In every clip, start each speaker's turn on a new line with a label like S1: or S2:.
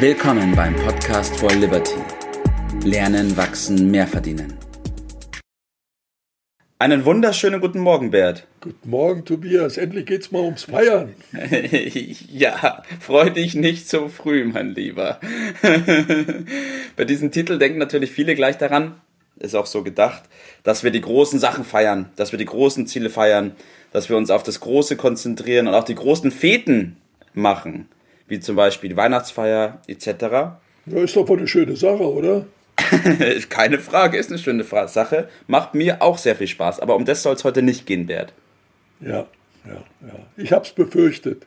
S1: Willkommen beim Podcast for Liberty. Lernen, wachsen, mehr verdienen. Einen wunderschönen guten Morgen, Bert.
S2: Guten Morgen, Tobias. Endlich geht's mal ums Feiern.
S1: ja, freu dich nicht so früh, mein Lieber. Bei diesem Titel denken natürlich viele gleich daran, ist auch so gedacht, dass wir die großen Sachen feiern, dass wir die großen Ziele feiern, dass wir uns auf das Große konzentrieren und auch die großen Feten machen wie zum Beispiel die Weihnachtsfeier etc.
S2: Ja, ist doch wohl eine schöne Sache, oder?
S1: Keine Frage, ist eine schöne Sache. Macht mir auch sehr viel Spaß. Aber um das soll es heute nicht gehen, Bert.
S2: Ja, ja, ja. Ich habe es befürchtet.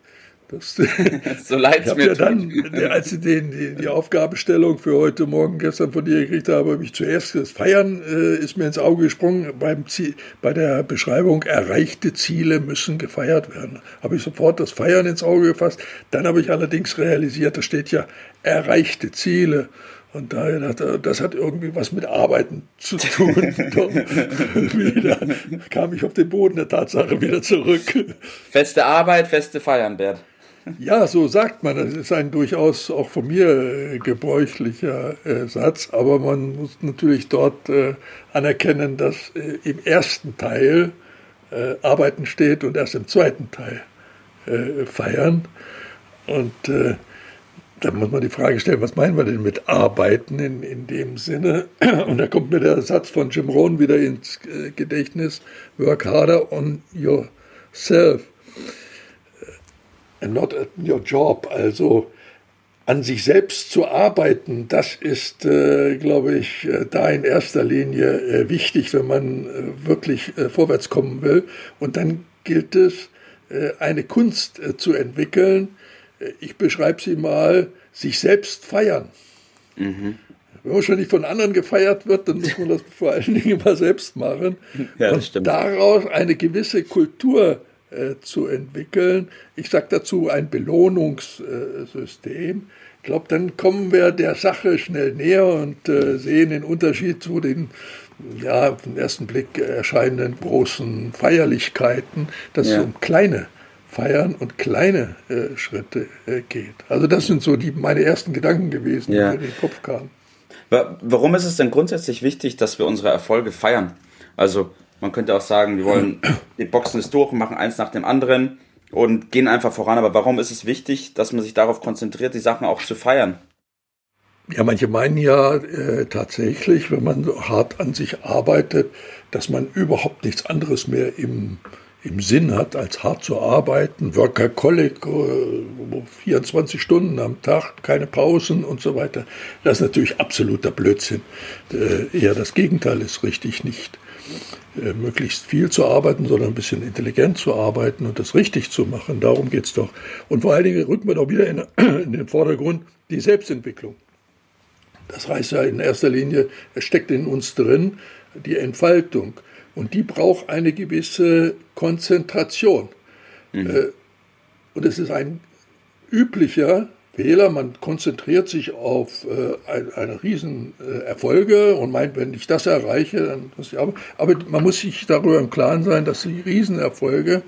S1: Das, so leid es mir
S2: ja dann, als ich den, die, die Aufgabenstellung für heute Morgen gestern von dir gekriegt habe, habe ich zuerst das Feiern äh, ist mir ins Auge gesprungen. Beim Ziel, bei der Beschreibung erreichte Ziele müssen gefeiert werden. Habe ich sofort das Feiern ins Auge gefasst. Dann habe ich allerdings realisiert, da steht ja erreichte Ziele. Und daher dachte das hat irgendwie was mit Arbeiten zu tun. wieder kam ich auf den Boden der Tatsache wieder zurück.
S1: Feste Arbeit, feste Feiern, Bert.
S2: Ja, so sagt man. Das ist ein durchaus auch von mir äh, gebräuchlicher äh, Satz, aber man muss natürlich dort äh, anerkennen, dass im ersten Teil Arbeiten steht und erst im zweiten Teil feiern. Und da muss man die Frage stellen, was meinen wir denn mit Arbeiten in, in dem Sinne? Und da kommt mir der Satz von Jim Rohn wieder ins Gedächtnis, work harder on yourself not at your job, also an sich selbst zu arbeiten, das ist, äh, glaube ich, äh, da in erster Linie äh, wichtig, wenn man äh, wirklich äh, vorwärts kommen will. Und dann gilt es, eine Kunst zu entwickeln. Ich beschreibe sie mal, sich selbst feiern. Mhm. Wenn man schon nicht von anderen gefeiert wird, dann muss man das vor allen Dingen immer selbst machen. Ja, und stimmt. daraus eine gewisse Kultur äh, zu entwickeln. Ich sage dazu ein Belohnungssystem. Ich glaube, dann kommen wir der Sache schnell näher und äh, sehen den Unterschied zu den ja, auf den ersten Blick erscheinenden großen Feierlichkeiten, dass ja. es um kleine Feiern und kleine äh, Schritte äh, geht. Also das sind so die meine ersten Gedanken gewesen, ja. die mir in den Kopf kamen.
S1: Warum ist es denn grundsätzlich wichtig, dass wir unsere Erfolge feiern? Also man könnte auch sagen, wir wollen, die boxen es durch machen eins nach dem anderen und gehen einfach voran. Aber warum ist es wichtig, dass man sich darauf konzentriert, die Sachen auch zu feiern?
S2: Ja, manche meinen ja äh, tatsächlich, wenn man so hart an sich arbeitet, dass man überhaupt nichts anderes mehr im, im Sinn hat, als hart zu arbeiten, Workaholic, äh, 24 Stunden am Tag, keine Pausen und so weiter. Das ist natürlich absoluter Blödsinn. Äh, eher das Gegenteil ist richtig nicht. Äh, möglichst viel zu arbeiten, sondern ein bisschen intelligent zu arbeiten und das richtig zu machen. Darum geht es doch. Und vor allen Dingen rücken wir doch wieder in, in, den Vordergrund die Selbstentwicklung. Das heißt ja in erster Linie, es steckt in uns drin die Entfaltung. Und die braucht eine gewisse Konzentration. Mhm. Äh, und es ist ein üblicher Fehler. Man konzentriert sich auf äh, eine, eine riesen äh, Erfolge und meint, wenn ich das erreiche, dann muss ich aber. Aber man muss sich darüber im Klaren sein, dass die Riesenerfolge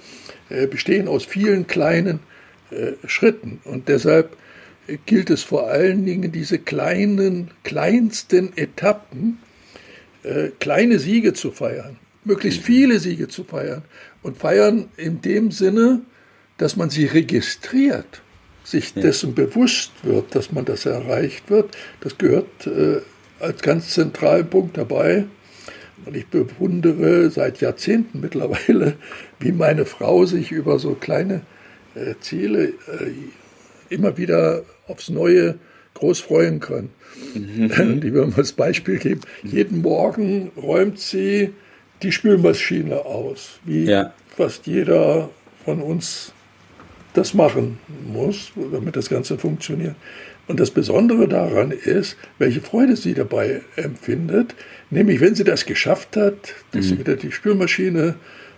S2: äh, bestehen aus vielen kleinen äh, Schritten. Und deshalb gilt es vor allen Dingen, diese kleinen, kleinsten Etappen, äh, kleine Siege zu feiern, möglichst viele Siege zu feiern. Und feiern in dem Sinne, dass man sie registriert sich dessen bewusst wird, dass man das erreicht wird, das gehört äh, als ganz zentralen Punkt dabei. Und ich bewundere seit Jahrzehnten mittlerweile, wie meine Frau sich über so kleine äh, Ziele äh, immer wieder aufs Neue groß freuen kann. Mhm. Die will mal als Beispiel geben. Jeden Morgen räumt sie die Spülmaschine aus, wie ja. fast jeder von uns das machen muss, damit das Ganze funktioniert. Und das Besondere daran ist, welche Freude sie dabei empfindet, nämlich wenn sie das geschafft hat, dass mhm. sie wieder die Spülmaschine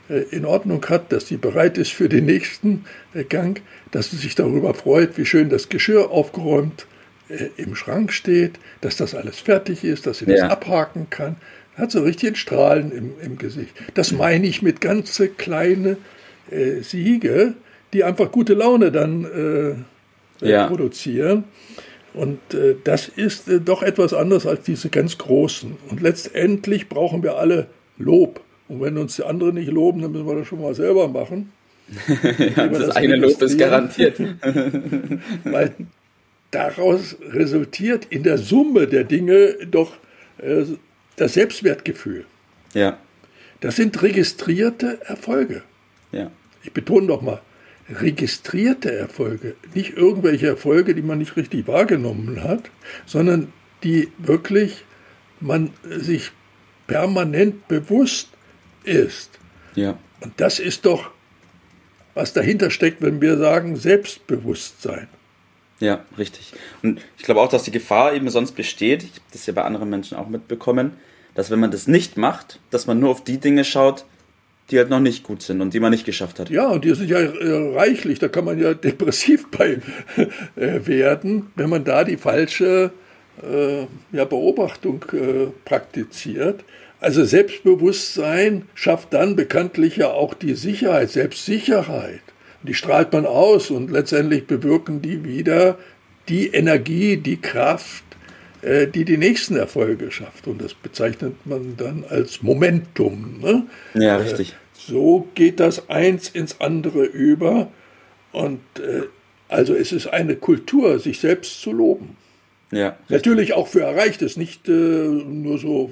S2: äh, in Ordnung hat, dass sie bereit ist für den nächsten äh, Gang, dass sie sich darüber freut, wie schön das Geschirr aufgeräumt äh, im Schrank steht, dass das alles fertig ist, dass sie das abhaken kann. Hat so richtig ein Strahlen im, im Gesicht. Das meine ich mit ganze kleine äh, Siege, die einfach gute Laune dann äh, ja. produzieren. Und äh, das ist äh, doch etwas anderes als diese ganz großen. Und letztendlich brauchen wir alle Lob. Und wenn uns die anderen nicht loben, dann müssen wir das schon mal selber machen.
S1: ja, das, das eine Lob ist garantiert.
S2: Weil daraus resultiert in der Summe der Dinge doch äh, das Selbstwertgefühl.
S1: Ja.
S2: Das sind registrierte Erfolge.
S1: Ja.
S2: Ich betone doch mal, registrierte Erfolge, nicht irgendwelche Erfolge, die man nicht richtig wahrgenommen hat, sondern die wirklich man sich permanent bewusst ist.
S1: Ja.
S2: Und das ist doch, was dahinter steckt, wenn wir sagen Selbstbewusstsein.
S1: Ja, richtig. Und ich glaube auch, dass die Gefahr eben sonst besteht, ich habe das ja bei anderen Menschen auch mitbekommen, dass wenn man das nicht macht, dass man nur auf die Dinge schaut, die halt noch nicht gut sind und die man nicht geschafft hat.
S2: Ja, und die sind ja äh, reichlich, da kann man ja depressiv bei äh, werden, wenn man da die falsche äh, ja, Beobachtung äh, praktiziert. Also Selbstbewusstsein schafft dann bekanntlich ja auch die Sicherheit, Selbstsicherheit. Die strahlt man aus und letztendlich bewirken die wieder die Energie, die Kraft, die die nächsten Erfolge schafft. Und das bezeichnet man dann als Momentum. Ne?
S1: Ja, richtig. Äh,
S2: so geht das eins ins andere über. Und äh, also es ist eine Kultur, sich selbst zu loben.
S1: Ja.
S2: Natürlich auch für Erreichtes, nicht äh, nur so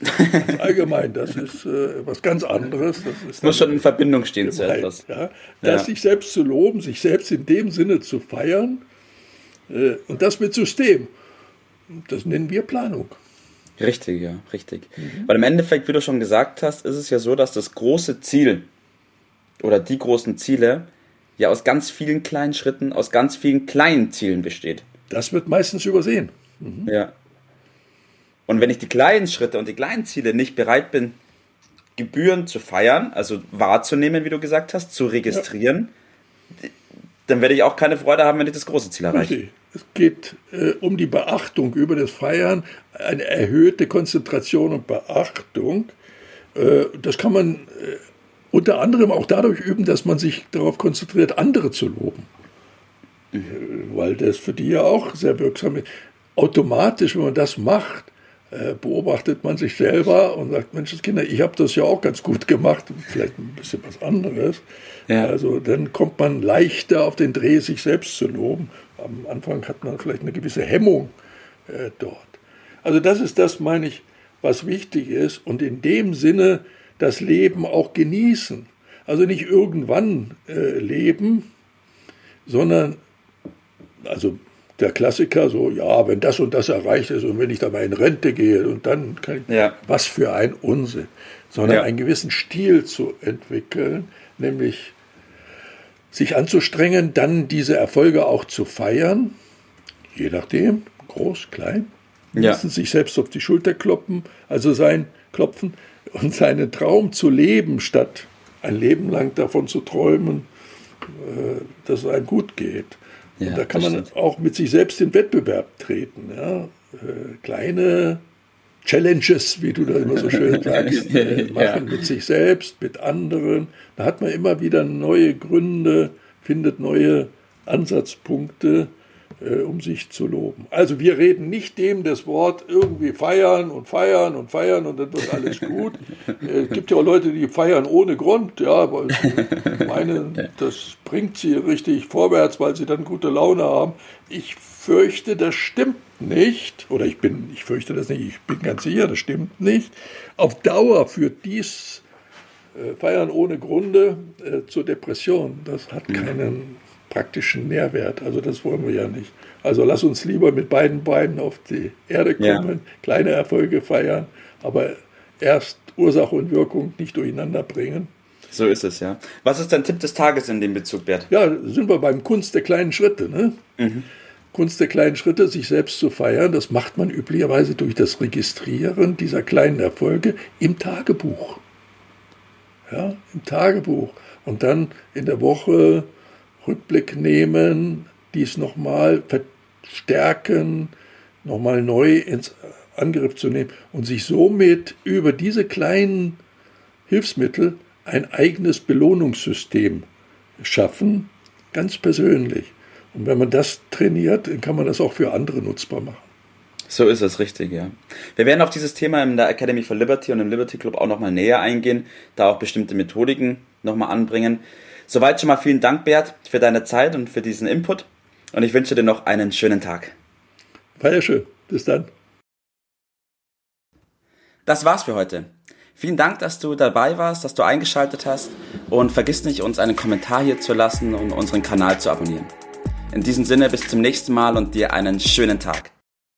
S2: allgemein. Das ist äh, was ganz anderes. Das
S1: muss schon in Verbindung stehen zu etwas.
S2: Ja? Das ja. sich selbst zu loben, sich selbst in dem Sinne zu feiern äh, und das mit System. Das nennen wir Planung.
S1: Richtig, ja, richtig. Mhm. Weil im Endeffekt, wie du schon gesagt hast, ist es ja so, dass das große Ziel oder die großen Ziele ja aus ganz vielen kleinen Schritten, aus ganz vielen kleinen Zielen besteht.
S2: Das wird meistens übersehen.
S1: Mhm. Ja. Und wenn ich die kleinen Schritte und die kleinen Ziele nicht bereit bin, gebührend zu feiern, also wahrzunehmen, wie du gesagt hast, zu registrieren, ja. dann werde ich auch keine Freude haben, wenn ich das große Ziel erreiche. Richtig.
S2: Es geht äh, um die Beachtung über das Feiern, eine erhöhte Konzentration und Beachtung. Äh, das kann man äh, unter anderem auch dadurch üben, dass man sich darauf konzentriert, andere zu loben. Äh, weil das für die ja auch sehr wirksam ist. Automatisch, wenn man das macht, beobachtet man sich selber und sagt, Mensch, Kinder, ich habe das ja auch ganz gut gemacht, vielleicht ein bisschen was anderes. Ja. Also dann kommt man leichter auf den Dreh, sich selbst zu loben am Anfang hat man vielleicht eine gewisse Hemmung äh, dort. Also das ist das, meine ich, was wichtig ist und in dem Sinne das Leben auch genießen. Also nicht irgendwann äh, leben, sondern, also der Klassiker so, ja, wenn das und das erreicht ist und wenn ich dabei in Rente gehe und dann kann ich,
S1: ja.
S2: was für ein Unsinn, sondern ja. einen gewissen Stil zu entwickeln, nämlich sich anzustrengen, dann diese Erfolge auch zu feiern, je nachdem, groß, klein,
S1: ja.
S2: sich selbst auf die Schulter kloppen, also sein klopfen und seinen Traum zu leben, statt ein Leben lang davon zu träumen, äh, dass es einem gut geht. Ja, und da kann man stimmt. auch mit sich selbst in Wettbewerb treten. Ja? Äh, kleine Challenges, wie du da immer so schön sagst, äh, machen ja. mit sich selbst, mit anderen. Da hat man immer wieder neue Gründe, findet neue Ansatzpunkte, äh, um sich zu loben. Also wir reden nicht dem das Wort irgendwie feiern und feiern und feiern und dann wird alles gut. Äh, es gibt ja auch Leute, die feiern ohne Grund, ja, weil sie meinen, das bringt sie richtig vorwärts, weil sie dann gute Laune haben. Ich fürchte, das stimmt nicht, oder ich bin, ich fürchte das nicht, ich bin ganz sicher, das stimmt nicht. Auf Dauer führt dies äh, Feiern ohne Grunde äh, zur Depression. Das hat keinen praktischen Nährwert. Also das wollen wir ja nicht. Also lass uns lieber mit beiden Beinen auf die Erde kommen, ja. kleine Erfolge feiern, aber erst Ursache und Wirkung nicht durcheinander bringen.
S1: So ist es, ja. Was ist dein Tipp des Tages in dem Bezug, Bert?
S2: Ja, sind wir beim Kunst der kleinen Schritte. Ne? Mhm. Kunst der kleinen Schritte, sich selbst zu feiern, das macht man üblicherweise durch das Registrieren dieser kleinen Erfolge im Tagebuch. Ja, im Tagebuch. Und dann in der Woche Rückblick nehmen, dies nochmal verstärken, nochmal neu ins Angriff zu nehmen und sich somit über diese kleinen Hilfsmittel ein eigenes Belohnungssystem schaffen, ganz persönlich. Und wenn man das trainiert, dann kann man das auch für andere nutzbar machen.
S1: So ist es richtig, ja. Wir werden auf dieses Thema in der Academy for Liberty und im Liberty Club auch nochmal näher eingehen, da auch bestimmte Methodiken nochmal anbringen. Soweit schon mal vielen Dank, Bert, für deine Zeit und für diesen Input. Und ich wünsche dir noch einen schönen Tag.
S2: Feier schön. Bis dann.
S1: Das war's für heute. Vielen Dank, dass du dabei warst, dass du eingeschaltet hast und vergiss nicht, uns einen Kommentar hier zu lassen und unseren Kanal zu abonnieren. In diesem Sinne bis zum nächsten Mal und dir einen schönen Tag.